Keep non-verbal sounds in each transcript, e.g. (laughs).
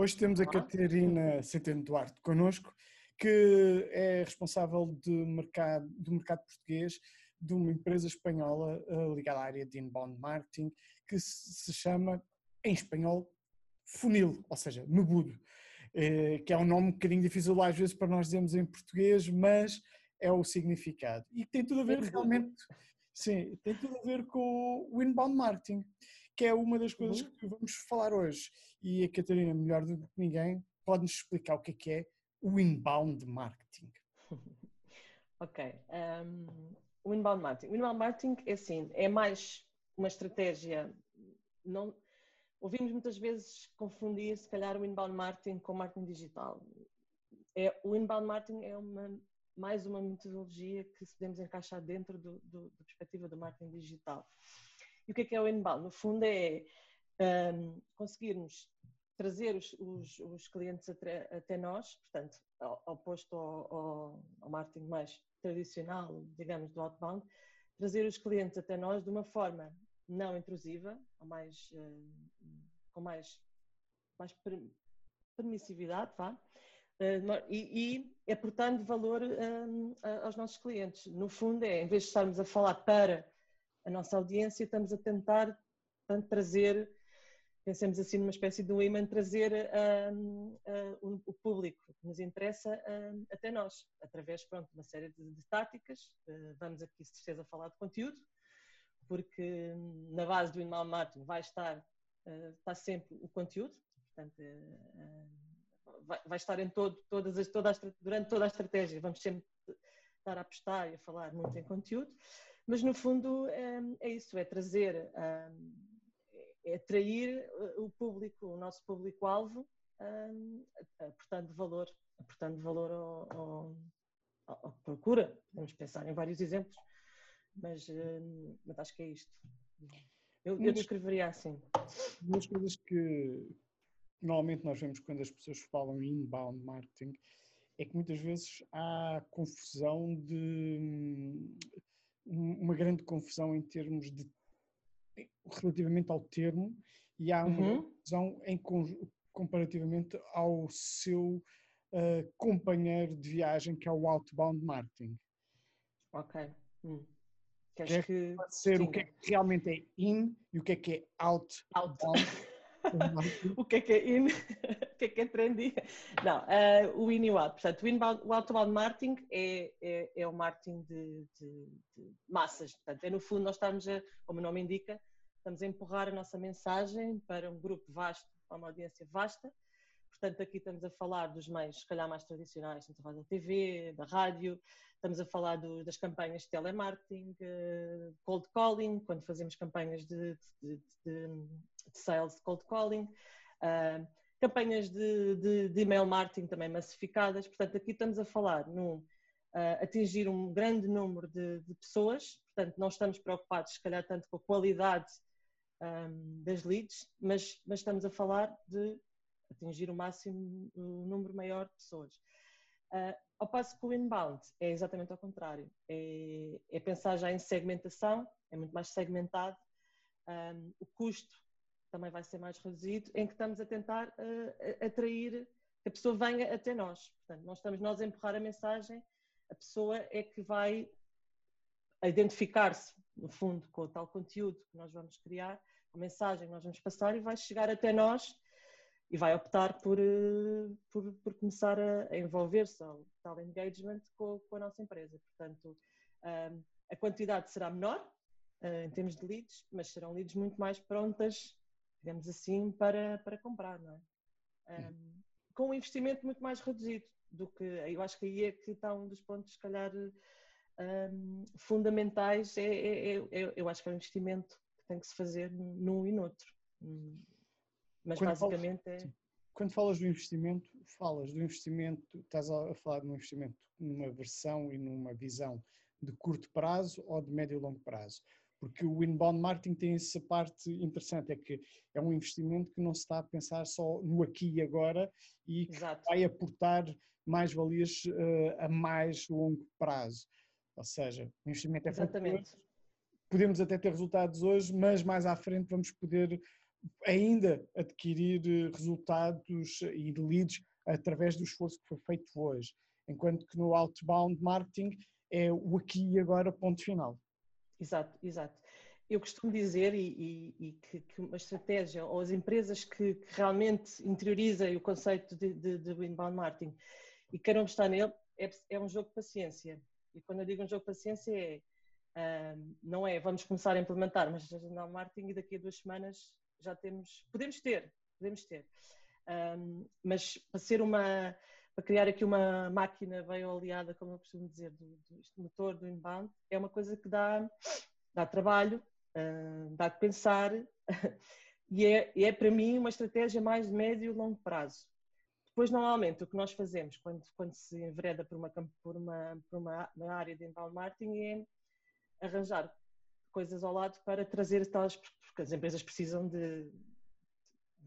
Hoje temos a Catarina Centeno Duarte connosco, que é responsável de mercado, do mercado português de uma empresa espanhola uh, ligada à área de inbound marketing, que se chama, em espanhol, Funil, ou seja, Mebudo, uh, que é um nome um bocadinho difícil às vezes para nós dizermos em português, mas é o significado. E tem tudo a ver realmente, sim, tem tudo a ver com o inbound marketing, que é uma das coisas uhum. que vamos falar hoje. E a Catarina, melhor do que ninguém, pode-nos explicar o que é que é o inbound marketing. (laughs) ok. Um, o inbound marketing. O inbound marketing é assim, é mais uma estratégia. Não, ouvimos muitas vezes confundir, se calhar, o inbound marketing com marketing digital. É, o inbound marketing é uma, mais uma metodologia que podemos encaixar dentro do, do, da perspectiva do marketing digital. E o que é que é o inbound? No fundo é um, conseguirmos trazer os, os, os clientes até, até, nós, portanto, oposto ao, ao, ao, marketing mais tradicional, digamos, do outbound, trazer os clientes até nós de uma forma não intrusiva, ou mais, uh, com mais, mais permissividade, vá, uh, e, e portanto valor um, aos nossos clientes. No fundo, é, em vez de estarmos a falar para a nossa audiência, estamos a tentar tanto trazer pensemos assim numa espécie de um imã, trazer um, um, o público que nos interessa um, até nós, através pronto, de uma série de, de táticas. Uh, vamos aqui, de certeza, falar de conteúdo, porque na base do inbound marketing vai estar, uh, está sempre o conteúdo, portanto, uh, vai, vai, estar em todo, todas as, toda a, durante toda a estratégia, vamos sempre estar a apostar e a falar muito em conteúdo, mas no fundo é, é isso, é trazer é atrair eh, o público, o nosso público-alvo, um, aportando valor, aportando valor ao, ao, ao, procura. Podemos pensar em vários exemplos, mas, mas acho que é isto. Eu, eu descreveria assim. Uma das coisas que normalmente nós vemos quando as pessoas falam em inbound marketing é que muitas vezes há confusão de uma grande confusão em termos de relativamente ao termo e há uma uhum. visão em comparativamente ao seu uh, companheiro de viagem que é o outbound marketing. Ok. Hum. Queres que, que ser o que é que realmente é in e o que é que é out. out. O que é que é in, (laughs) o que é que é trendy. Não, uh, o in e o out. Portanto, o, inbound, o outbound marketing é, é, é o marketing de, de, de, massas. Portanto, é no fundo nós estamos, a, como o nome indica, estamos a empurrar a nossa mensagem para um grupo vasto, para uma audiência vasta. Portanto, aqui estamos a falar dos meios, se calhar, mais tradicionais, estamos a falar da TV, da rádio, estamos a falar do, das campanhas de telemarketing, uh, cold calling, quando fazemos campanhas de, de, de, de sales cold calling, uh, campanhas de, email marketing também massificadas. Portanto, aqui estamos a falar num uh, atingir um grande número de, pessoas, portanto, não estamos preocupados, se calhar, tanto com a qualidade um, das leads, mas, mas estamos a falar de atingir o máximo, o número maior de pessoas. Uh, ao passo que o inbound é exatamente ao contrário, é, é pensar já em segmentação, é muito mais segmentado, um, o custo também vai ser mais reduzido, em que estamos a tentar uh, atrair que a pessoa venha até nós. Portanto, não estamos nós a empurrar a mensagem, a pessoa é que vai identificar-se, no fundo, com o tal conteúdo que nós vamos criar a mensagem que nós vamos passar e vai chegar até nós e vai optar por, eh, por, por começar a, envolver-se ao tal engagement com, com, a nossa empresa. Portanto, a quantidade será menor uh, em termos de leads, mas serão leads muito mais prontas, digamos assim, para, para comprar, não é? Com um investimento muito mais reduzido do que, eu acho que aí é que está um dos pontos, se calhar, fundamentais, é, é, é, eu acho que é um investimento tem que se fazer num e noutro. Mas quando basicamente falas, é. Quando falas do investimento, falas do investimento, estás a falar de um investimento numa versão e numa visão de curto prazo ou de médio e longo prazo. Porque o inbound marketing tem essa parte interessante, é que é um investimento que não se está a pensar só no aqui e agora e que Exato. vai aportar mais valias uh, a mais longo prazo. Ou seja, o investimento é Exatamente podemos até ter resultados hoje, mas mais à frente vamos poder ainda adquirir resultados e leads através do esforço que foi feito hoje, enquanto que no outbound marketing é o aqui e agora ponto final. Exato, exato. Eu costumo dizer e, e, e que, que, uma estratégia, ou as empresas que, que realmente interiorizem o conceito de, de, de inbound marketing e queiram estar nele, é, é, um jogo de paciência. E quando eu digo um jogo de paciência é, uh, não é vamos começar a implementar, mas inbound marketing e daqui a duas semanas já temos, podemos ter, podemos ter. Um, mas para ser uma, para criar aqui uma máquina bem oleada, como eu costumo dizer, do, do motor do inbound, é uma coisa que dá, dá trabalho, uh, dá de pensar (laughs) e é, é para mim uma estratégia mais de médio e longo prazo. Depois, normalmente, o que nós fazemos quando, quando se envereda por uma, por, uma, por uma, área de inbound marketing é arranjar coisas ao lado para trazer tais, porque as empresas precisam de,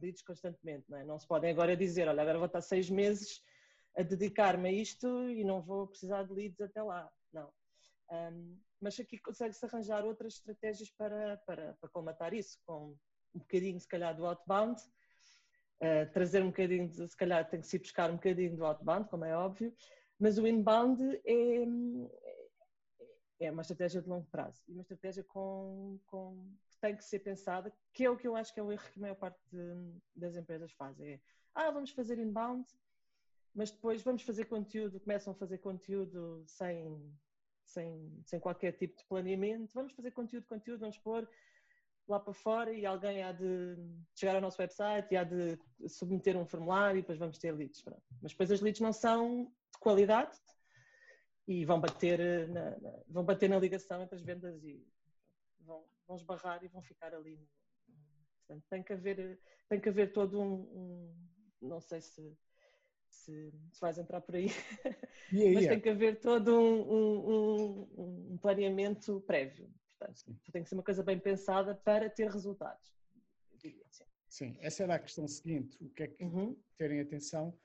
leads constantemente, não é? Não se podem agora dizer, olha, agora vou estar seis meses a dedicar-me a isto e não vou precisar de leads até lá. Não. Um, mas aqui consegue-se arranjar outras estratégias para, para, para isso, com um bocadinho, se calhar, do outbound, uh, trazer um bocadinho, de, se calhar tem que se buscar um bocadinho do outbound, como é óbvio, mas o inbound é, é uma estratégia de longo prazo e uma estratégia com, com, que tem que ser pensada, que é o que eu acho que é o erro que a maior parte de, das empresas fazem. É, ah, vamos fazer inbound, mas depois vamos fazer conteúdo, começam a fazer conteúdo sem, sem, sem qualquer tipo de planeamento, vamos fazer conteúdo, conteúdo, vamos pôr lá para fora e alguém há de chegar ao nosso website e há de submeter um formulário e depois vamos ter leads. Pronto. Mas depois as leads não são de qualidade, e vão bater eh, na, na, vão bater na ligação entre as vendas e vão, vão esbarrar e vão ficar ali. Portanto, tem que haver, tem que haver todo um, um não sei se, se, se, vais entrar por aí, yeah, (laughs) mas yeah. tem que haver todo um, um, um planeamento prévio. Portanto, tem que ser uma coisa bem pensada para ter resultados. Sim. Sim, essa era a questão seguinte. O que é que uhum. terem atenção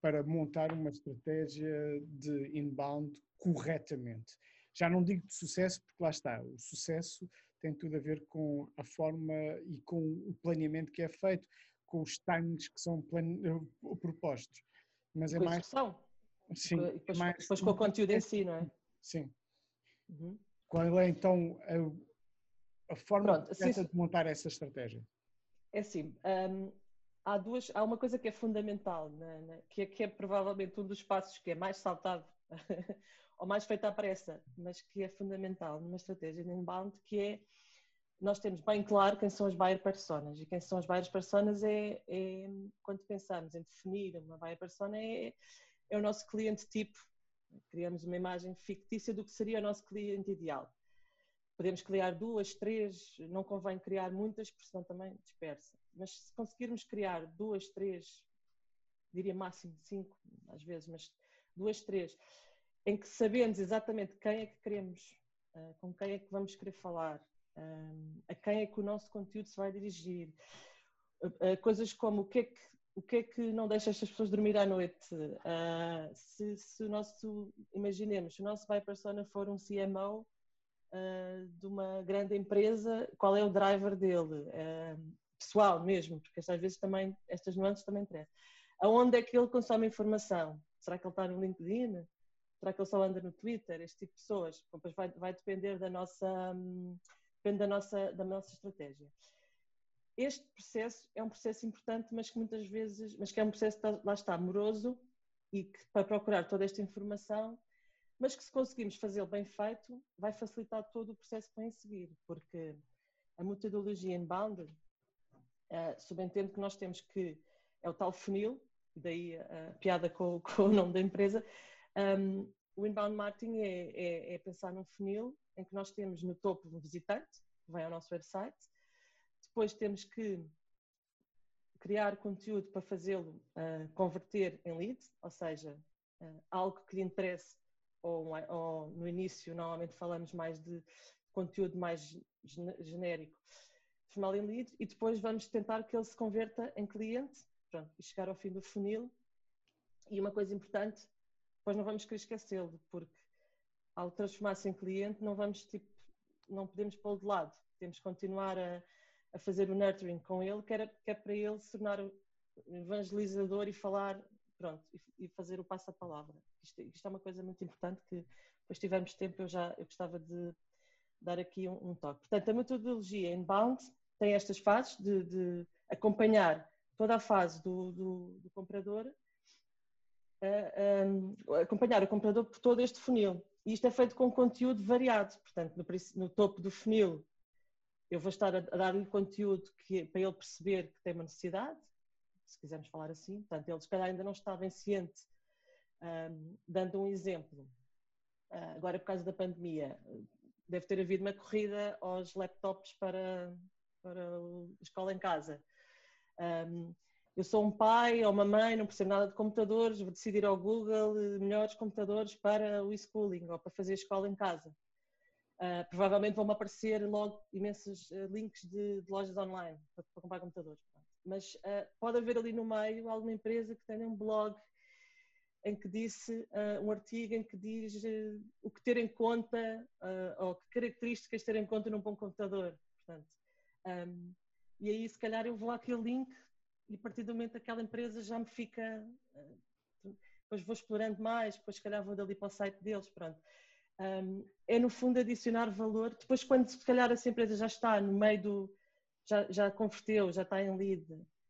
para montar uma estratégia de inbound corretamente. Já não digo de sucesso, porque lá está, o sucesso tem tudo a ver com a forma e com o planeamento que é feito, com os timings que são plane... Eh, propostos. Mas é mais. Sim, e depois, mais... depois com o conteúdo em si, não é? Sim. Uhum. Qual é então a, a forma Pronto, de montar essa estratégia? É assim, um, há duas, há uma coisa que é fundamental, né, né, que, é, que é provavelmente um dos passos que é mais saltado ou mais feito à pressa, mas que é fundamental numa estratégia de inbound, que é nós temos bem claro quem são as buyer personas e quem são as buyer personas é, é quando pensamos em definir uma buyer persona é, é o nosso cliente tipo, criamos uma imagem fictícia do que seria o nosso cliente ideal. Podemos criar duas, três, não convém criar muitas, porque senão também dispersa. Mas se conseguirmos criar duas, três, diria máximo cinco, às vezes, mas duas, três, em que sabemos exatamente quem é que queremos, uh, com quem é que vamos querer falar, uh, a quem é que o nosso conteúdo se vai dirigir, uh, coisas como o que é que o que é que não deixa estas pessoas dormir à noite? Se, se, o nosso, imaginemos, se o nosso buy persona for um CMO de uma grande empresa, qual é o driver dele? Pessoal mesmo, porque às vezes também, estas nuances também interessam. Aonde é que ele consome informação? Será que ele está no LinkedIn? Será que ele só anda no Twitter? Este tipo de pessoas. Depois vai, vai depender da nossa, um, depende da nossa, da nossa estratégia. Este processo é um processo importante, mas que muitas vezes, mas que é um processo, lá está, moroso e que para procurar toda esta informação, mas que se conseguirmos fazê-lo bem feito, vai facilitar todo o processo que vem a seguir, porque a metodologia inbound uh, subentende que nós temos que, é o tal funil, daí a piada com, com o nome da empresa, um, o inbound marketing é, é, é, pensar num funil em que nós temos no topo um visitante, que vem ao nosso website, depois temos que criar conteúdo para fazê-lo uh, converter em lead, ou seja, uh, algo que lhe interesse, ou, ou, no início normalmente falamos mais de conteúdo mais genérico, transformá-lo em lead, e depois vamos tentar que ele se converta em cliente, pronto, e chegar ao fim do funil. E uma coisa importante depois não vamos querer esquecê-lo, porque ao transformar-se em cliente não vamos tipo, não podemos pô-lo de lado, temos que continuar a, a, fazer o nurturing com ele, que, era, que é para ele se tornar evangelizador e falar, pronto, e, e fazer o passo-a-palavra. Isto, isto, é uma coisa muito importante que, depois tivermos tempo, eu já eu gostava de dar aqui um, um toque. Portanto, a metodologia inbound tem estas fases de, de acompanhar toda a fase do, do, do comprador, uh, acompanhar o comprador por todo este funil. E isto é feito com conteúdo variado, portanto, no, no topo do funil eu vou estar a, a dar-lhe conteúdo que, para ele perceber que tem uma necessidade, se quisermos falar assim, portanto, ele se calhar ainda não está bem ciente. Dando um exemplo, uh, agora por causa da pandemia, deve ter havido uma corrida aos laptops para, para a escola em casa. Um, eu sou um pai ou uma mãe, não percebo nada de computadores, vou decidir ao Google eh, melhores computadores para o e-schooling ou para fazer escola em casa. Uh, provavelmente vão-me aparecer logo imensos uh, links de, de, lojas online para, para comprar computadores. Mas uh, pode haver ali no meio alguma empresa que tenha um blog em que disse um artigo em que diz o que ter em conta ou que características ter em conta num bom computador. Portanto, um, e aí se calhar eu vou àquele link e a partir do momento aquela empresa já me fica depois vou explorando mais, depois se calhar vou dali para o site deles, pronto um, é no fundo adicionar valor. Depois, quando se calhar essa empresa já está no meio do. já, já converteu, já está em lead,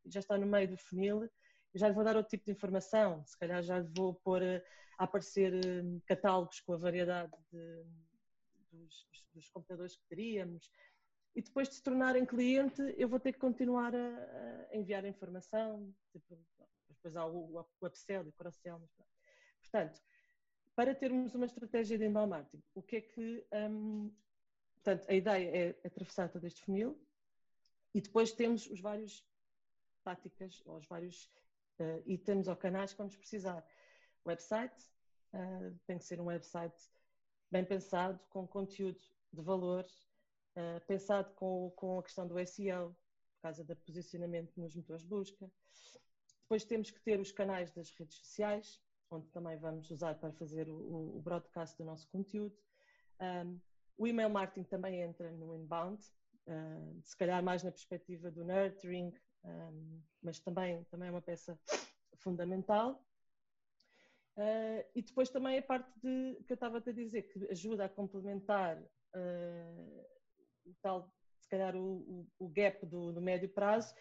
já está no meio do funil, já lhe vou dar outro tipo de informação. Se calhar já lhe vou pôr a aparecer hum, catálogos com a variedade de, dos, dos computadores que teríamos. E depois de se tornarem cliente, eu vou ter que continuar a, a enviar a informação. Tipo, depois há o, o upsell e o cross-sell. Portanto, para termos uma estratégia de inbound marketing. O que é que. Um, portanto, a ideia é atravessar todo este funil e depois temos os vários táticas, ou os vários uh, itens ou canais que vamos precisar. Website, uh, tem que ser um website bem pensado, com conteúdo de valor, uh, pensado com, com a questão do SEO, por causa do posicionamento nos motores de busca. Depois temos que ter os canais das redes sociais, onde também vamos usar para fazer o, o broadcast do nosso conteúdo. Um, o email marketing também entra no inbound, se calhar mais na perspectiva do nurturing, um, mas também, também é uma peça fundamental. Uh, e depois também a parte de, que eu estava a dizer, que ajuda a complementar uh, tal, se calhar o, o, o gap do, do, médio prazo,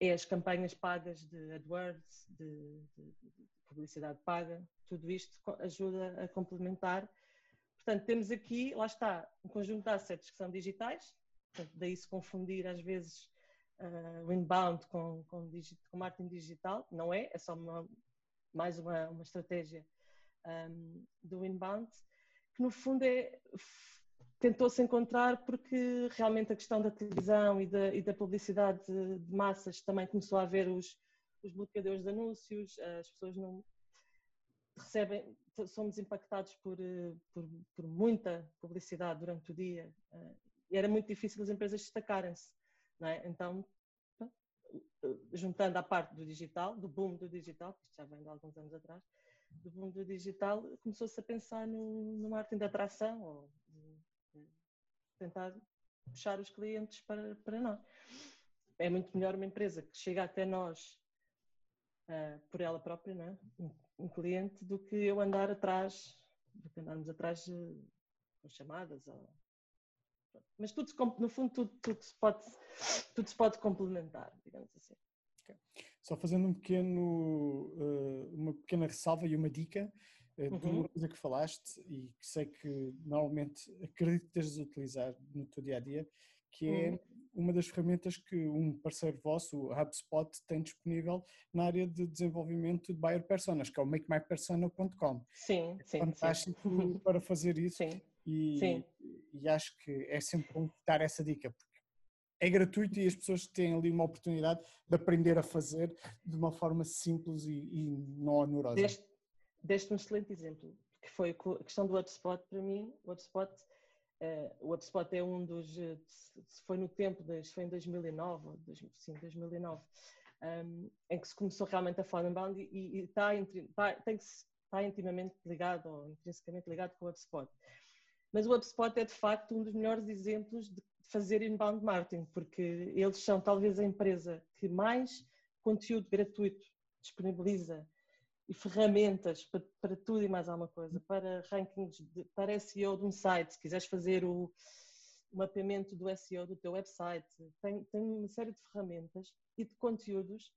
é as campanhas pagas de AdWords, de, de, de publicidade paga, tudo isto ajuda a complementar. Portanto, temos aqui, lá está, um conjunto de assets que são digitais, portanto, daí se confundir às vezes uh, o inbound com, com, com marketing digital, não é, é só uma, mais uma, uma estratégia um, do inbound, que no fundo é, tentou-se encontrar porque realmente a questão da televisão e da, e da publicidade de, massas também começou a haver os, os bloqueadores de anúncios, as pessoas não recebem, somos impactados por, eh, por, por muita publicidade durante o dia eh, e era muito difícil as empresas destacarem-se. É? Então, eh, juntando a parte do digital, do boom do digital, que já vem de alguns anos atrás, do boom do digital, começou-se a pensar no, marketing de atração, ou tentar puxar os clientes para, para nós. É muito melhor uma empresa que chega até nós uh, por ela própria, é? um, um, cliente, do que eu andar atrás, do que andarmos atrás com chamadas. Ou... Mas tudo, no fundo, tudo, tudo, se pode, tudo se pode complementar, digamos assim. Okay. Só fazendo um pequeno, uh, uma pequena ressalva e uma dica uh, de uma uhum. coisa que falaste e que sei que normalmente acredito que estejas a utilizar no teu dia a dia, que é uhum uma das ferramentas que um parceiro vosso, o HubSpot, tem disponível na área de desenvolvimento de buyer personas, que é o makemypersona.com. Sim, sim. Fantástico sim. (laughs) para fazer isso sim. E, sim. e acho que é sempre bom dar essa dica, porque é gratuito e as pessoas têm ali uma oportunidade de aprender a fazer de uma forma simples e, e não onerosa. Deste um excelente exemplo, que foi a questão do HubSpot para mim. O HubSpot Uh, o HubSpot é um dos, eh, foi no tempo, foi em 2009, sim, 2009, um, em que se começou realmente a falar inbound e, e, está, está, tem que, está intimamente ligado ou intrinsecamente ligado com o HubSpot. Mas o HubSpot é de facto um dos melhores exemplos de fazer inbound marketing, porque eles são talvez a empresa que mais conteúdo gratuito disponibiliza e ferramentas para, para tudo e mais alguma coisa, para rankings, de, para SEO de um site, se quiseres fazer o, mapeamento do SEO do teu website, tem, tem uma série de ferramentas e de conteúdos.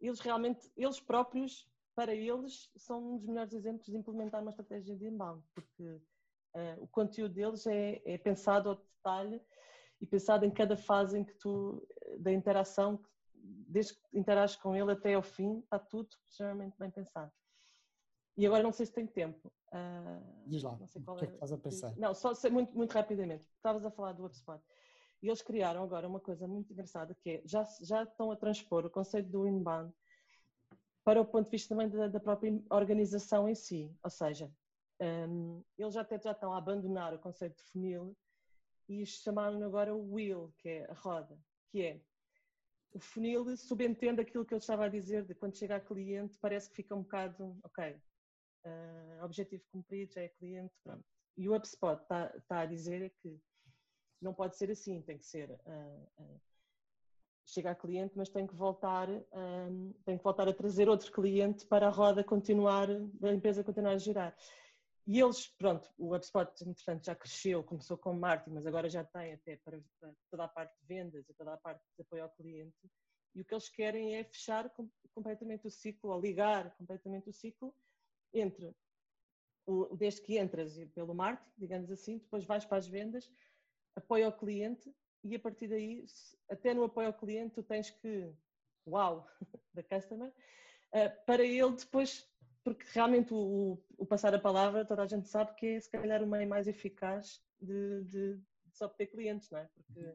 Eles realmente, eles próprios, para eles, são um dos melhores exemplos de implementar uma estratégia de inbound, porque uh, o conteúdo deles é, é, pensado ao detalhe e pensado em cada fase em que tu, da interação, desde que interages com ele até ao fim, está tudo extremamente bem pensado. E agora não sei se tem tempo. Uh, Diz lá, o que é que estás a pensar? Não, só muito, muito rapidamente. Estavas a falar do HubSpot. E eles criaram agora uma coisa muito engraçada que é, já, já estão a transpor o conceito do inbound para o ponto de vista também da, da própria organização em si. Ou seja, um, eles já, até, já estão a abandonar o conceito de funil e chamaram agora o wheel, que é a roda, que é o funil subentende aquilo que eu estava a dizer, de quando chega a cliente parece que fica um bocado, ok, uh, objetivo cumprido, já é cliente, pronto. E o HubSpot está, tá a dizer que não pode ser assim, tem que ser uh, uh, chega a cliente, mas tem que voltar, um, tem que voltar a trazer outro cliente para a roda continuar, a empresa continuar a girar. E eles, pronto, o HubSpot, entretanto, já cresceu, começou com marketing, mas agora já tem até para, para toda a parte de vendas e toda a parte de apoio ao cliente. E o que eles querem é fechar completamente o ciclo, ou ligar completamente o ciclo entre o, desde que entras pelo marketing, digamos assim, depois vais para as vendas, apoio ao cliente e a partir daí, até no apoio ao cliente, tu tens que, uau, (laughs) da customer, eh, para ele depois porque realmente o, o, passar a palavra, toda a gente sabe que é se calhar o meio mais eficaz de, de, de se obter clientes, não é? Porque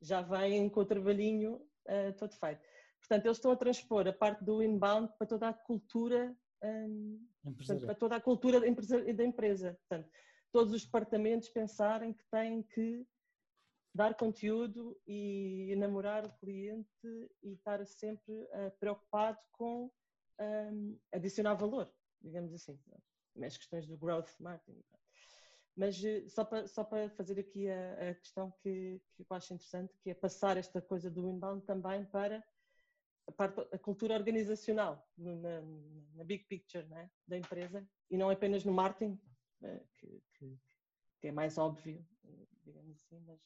já vêm com o trabalhinho uh, todo feito. Portanto, eles estão a transpor a parte do inbound para toda a cultura, um, portanto, para toda a cultura da empresa, da empresa. Portanto, todos os departamentos pensarem que têm que dar conteúdo e enamorar o cliente e estar sempre uh, preocupado com um, adicionar valor, digamos assim, as questões do growth marketing. Mas eh, só para, só para fazer aqui a, a questão que, que eu acho interessante, que é passar esta coisa do inbound também para a, parte, a cultura organizacional, na, na big picture né, da empresa, e não apenas no marketing, eh, que, que, que é mais óbvio, digamos assim, mas,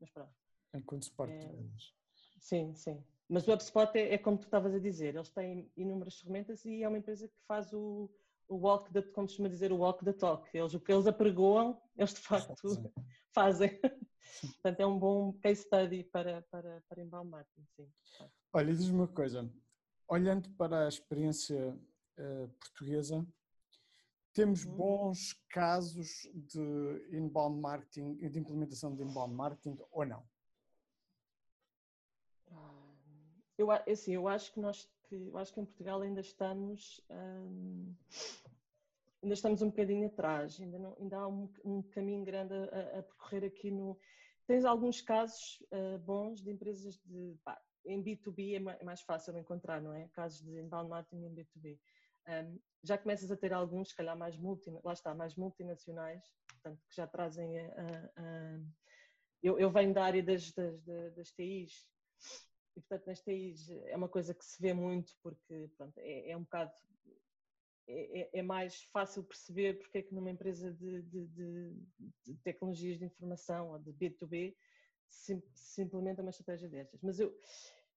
mas pronto. Enquanto suporte é, Sim, sim. Mas o HubSpot é, é, como tu estavas a dizer, eles têm inúmeras ferramentas e é uma empresa que faz o, o walk, the, como costuma dizer, o walk the talk. Eles, o que eles apregoam, eles de facto (laughs) fazem. Portanto, é um bom case study para, para, para inbound marketing, sim. Olha, diz-me uma coisa, olhando para a experiência uh, portuguesa, temos uhum. bons casos de inbound marketing, de implementação de inbound marketing ou não? Eu, assim, eu acho que nós, que, eu acho que em Portugal ainda estamos, hum, ainda estamos um bocadinho atrás, ainda, não, ainda há um, um caminho grande a, a, percorrer aqui no. Tens alguns casos uh, bons de empresas de. Pá, em B2B é, é mais fácil encontrar, não é? Casos de inbound marketing em B2B. Um, já começas a ter alguns, se calhar mais multi, lá está, mais multinacionais, portanto, que já trazem a, a, a eu, eu, venho da área das, das, das, das TIs e, portanto, neste país é uma coisa que se vê muito porque pronto, é, é um bocado. É, é, é, mais fácil perceber porque é que numa empresa de, de, de, de tecnologias de informação ou de B2B se, se, implementa uma estratégia destas. Mas eu,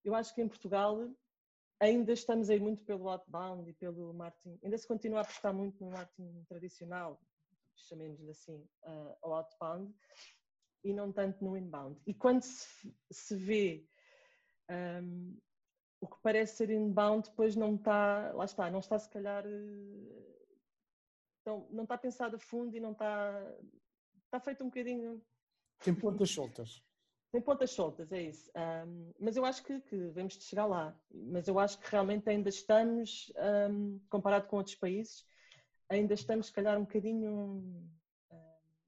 eu acho que em Portugal ainda estamos aí muito pelo outbound e pelo marketing, ainda se continua a apostar muito no marketing tradicional, chamemos-lhe assim, uh, ao outbound, e não tanto no inbound. E quando se, se vê um, o que parece ser inbound depois não está, lá está, não está se calhar, então, não está pensado a fundo e não está, está feito um bocadinho... Tem pontas soltas. (laughs) Tem pontas soltas, é isso. Um, mas eu acho que, que devemos de chegar lá. Mas eu acho que realmente ainda estamos, um, comparado com outros países, ainda estamos, se calhar, um bocadinho um,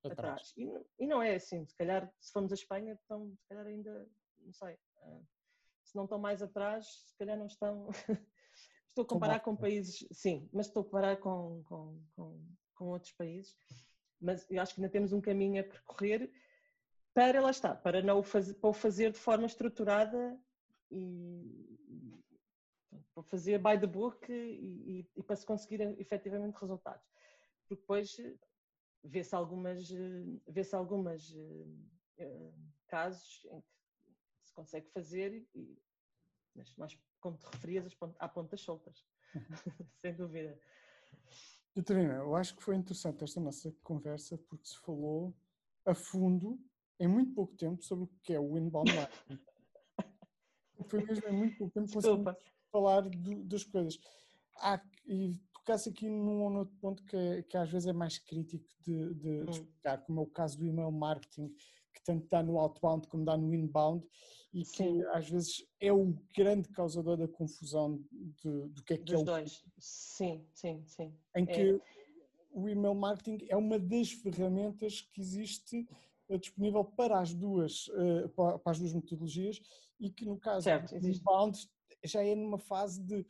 atrás. atrás. E, e, não é assim, se calhar, se formos a Espanha, então, se calhar ainda, não sei, uh, se não estão mais atrás, se calhar não estão. (laughs) estou a comparar com países, sim, mas estou a comparar com, com, com, com outros países. mas eu acho que ainda temos um caminho a percorrer para lá está, para não o fazer, para o fazer de forma estruturada e, para fazer by the book e, e, e para se conseguir efetivamente resultados. Porque depois vê-se algumas, vê-se algumas uh, casos em que consegue fazer, e, mas nós, como te referias, há pontas soltas, uhum. (laughs) sem dúvida. Catarina, eu acho que foi interessante esta nossa conversa porque se falou a fundo, em muito pouco tempo, sobre o que é o inbound marketing. (laughs) foi mesmo em muito pouco tempo que falar do, das coisas. Há, e tocasse aqui num ou outro ponto que, que às vezes é mais crítico de, de, hum. de explicar, como é o caso do email marketing, que tanto dá no outbound como dá no inbound, e que Sim. às vezes é o grande causador da confusão de, do que é que Dos é o. dois. Sim, sim, sim. Em que é. o email marketing é uma das ferramentas que existe eh, disponível para as duas, eh, para as duas metodologias e que no caso certo, do inbound já é numa fase de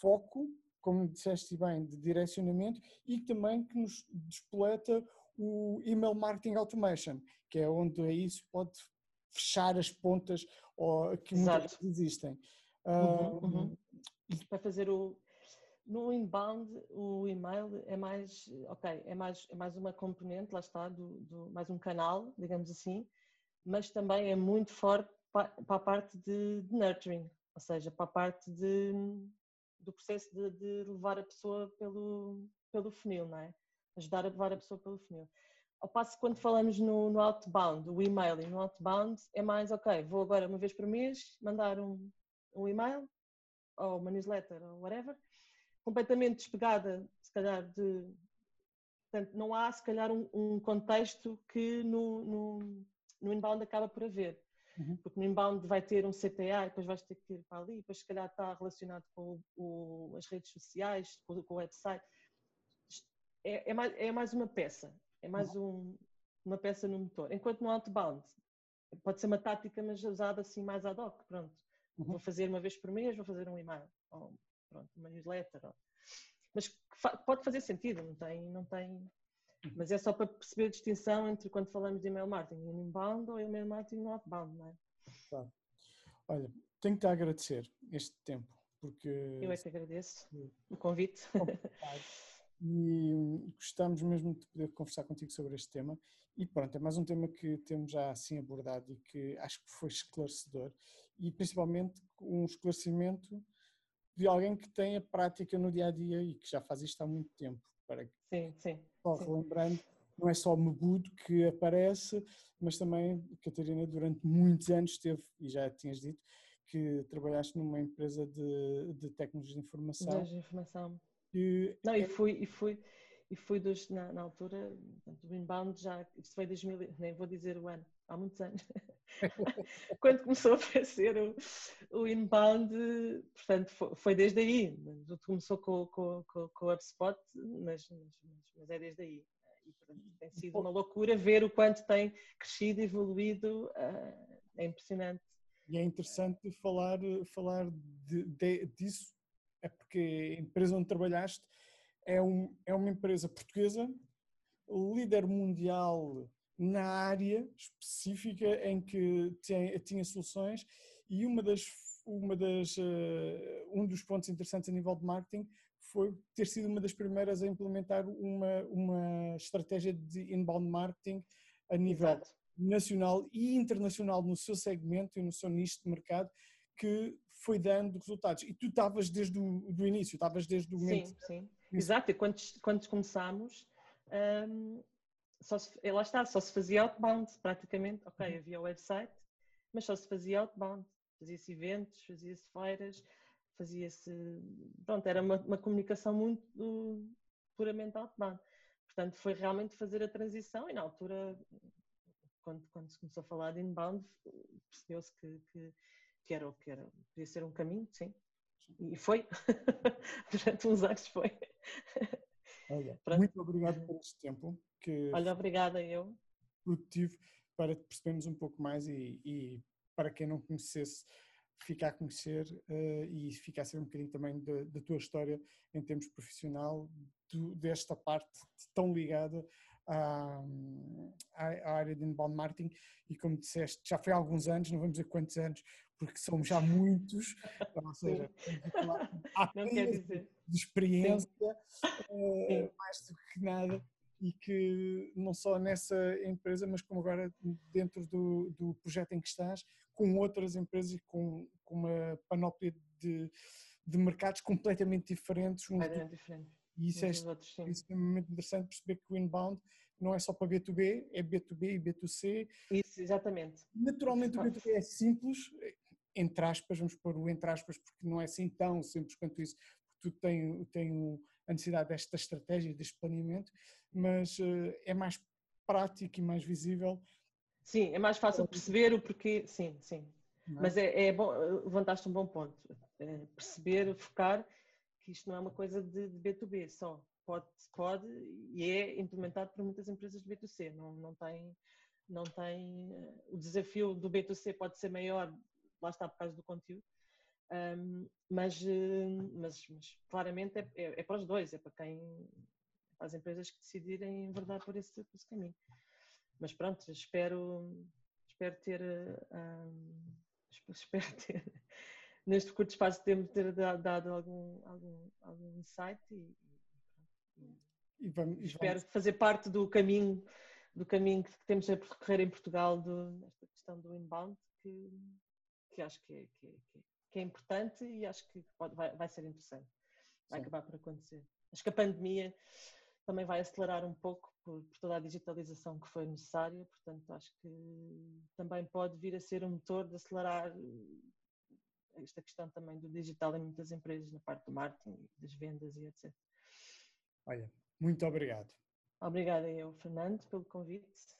foco, como disseste bem, de direcionamento e também que nos despoleta o email marketing automation, que é onde aí se pode fechar as pontas ou, que muitas existem. Uhum, uhum. Para fazer o no inbound o email é mais ok é mais é mais uma componente lá está do, do mais um canal digamos assim mas também é muito forte para, para a parte de, de, nurturing ou seja para a parte de, do processo de, de levar a pessoa pelo pelo funil não é ajudar a levar a pessoa pelo funil ao passo que quando falamos no, no outbound, o e-mail e no outbound é mais, ok, vou agora uma vez por mês mandar um, um e-mail ou uma newsletter ou whatever, completamente despegada, se calhar, de. Portanto, não há, se calhar, um, um contexto que no, no, no, inbound acaba por haver. Uhum. Porque no inbound vai ter um CTA depois vais ter que ir para ali, depois, se calhar, está relacionado com o, as redes sociais, com, com o website. É, é, mais, é mais uma peça. É mais um, uma peça no motor. Enquanto no outbound pode ser uma tática, mas usada assim mais ad hoc. Pronto, uhum. vou fazer uma vez por mês, vou fazer um e-mail, ou pronto, uma newsletter. Ou... Mas pode fazer sentido, não tem, não tem. Uhum. Mas é só para perceber a distinção entre quando falamos de email marketing no inbound ou email marketing no outbound, não é? Claro. Olha, tenho que te agradecer este tempo, porque. Eu é que agradeço o convite. (laughs) e gostamos mesmo de poder conversar contigo sobre este tema. E pronto, é mais um tema que temos já assim abordado e que acho que foi esclarecedor e principalmente um esclarecimento de alguém que tem a prática no dia a dia e que já faz isto há muito tempo. Para que, sim, sim. Só sim. relembrando, não é só o Mebudo que aparece, mas também, Catarina, durante muitos anos teve, e já tinhas dito, que trabalhaste numa empresa de, de tecnologia de informação. De informação não, e é fui, e fui, e fui dos, na, na altura, do inbound já, isto foi 2000, nem vou dizer o ano, há muitos anos, (laughs) quando começou a aparecer o, o inbound, portanto foi, foi desde aí, começou com, com, com, com o HubSpot, mas, mas, mas, é desde aí. E, portanto, tem sido uma loucura ver o quanto tem crescido e evoluído, uh, é impressionante. E é interessante falar, falar de, de, disso é porque a empresa onde trabalhaste é, um, é uma empresa portuguesa, líder mundial na área específica em que tinha, tinha soluções e uma das, uma das, uh, um dos pontos interessantes a nível de marketing foi ter sido uma das primeiras a implementar uma, uma estratégia de inbound marketing a nível Exato. nacional e internacional no seu segmento e no seu nicho de mercado que foi dando resultados. E tu estavas desde o do início, estavas desde o momento. Sim, sim. Exato, e quando, quando começámos, um, só se, lá está, só se fazia outbound praticamente. Ok, uhum. havia o website, mas só se fazia outbound. Fazia-se eventos, fazia-se feiras, fazia-se. Pronto, era uma, uma comunicação muito uh, puramente outbound. Portanto, foi realmente fazer a transição e na altura, quando, quando se começou a falar de inbound, percebeu-se que, que que era, que era, podia ser um caminho, sim. E foi. (laughs) Durante uns anos foi. Olha, muito obrigado por este tempo. Que Olha, obrigada eu. Produtivo para percebermos um pouco mais e, e para quem não conhecesse, ficar a conhecer uh, e ficar a saber um bocadinho também da, da tua história em termos profissional, do, desta parte tão ligada à, à, área de inbound marketing e como disseste, já foi há alguns anos, não vamos dizer quantos anos, porque somos já muitos, ou (laughs) seja, há de experiência, uh, mais do que nada, e que não só nessa empresa, mas como agora dentro do, do projeto em que estás, com outras empresas e com, com uma panóplia de, de mercados completamente diferentes. Completamente diferentes. E isso é, outros, é extremamente interessante perceber que o inbound não é só para B2B, é B2B e B2C. Isso, exatamente. Naturalmente o B2B é simples, entre aspas, vamos pôr o entre aspas, porque não é assim tão simples quanto isso, porque tu tens, tem a necessidade desta estratégia, deste planeamento, mas uh, é mais prático e mais visível. Sim, é mais fácil perceber o porquê, sim, sim. É? Mas é, é, bom, levantaste um bom ponto, é perceber, focar que isto não é uma coisa de, de B2B só, pode, pode e é implementado por muitas empresas de B2C, não, não tem, não tem, eh, o desafio do B2C pode ser maior, lá está por causa do conteúdo, um, mas, eh, mas, mas, claramente é, é, é, para os dois, é para quem, para as empresas que decidirem em verdade por esse, por esse caminho. Mas pronto, espero, espero ter, um, (laughs) espero ter neste curto espaço de tempo ter dado algum, algum, algum insight e, e, vamos, espero vamos. fazer parte do caminho do caminho que temos a percorrer em Portugal do, nesta questão do inbound que, que acho que é, que, é, que é, importante e acho que pode, vai, vai ser interessante vai Sim. acabar por acontecer acho que a pandemia também vai acelerar um pouco por, por, toda a digitalização que foi necessária, portanto acho que também pode vir a ser um motor de acelerar esta questão também do digital em muitas empresas, na parte do marketing, das vendas e etc. Olha, muito obrigado. Obrigada eu, Fernando, pelo convite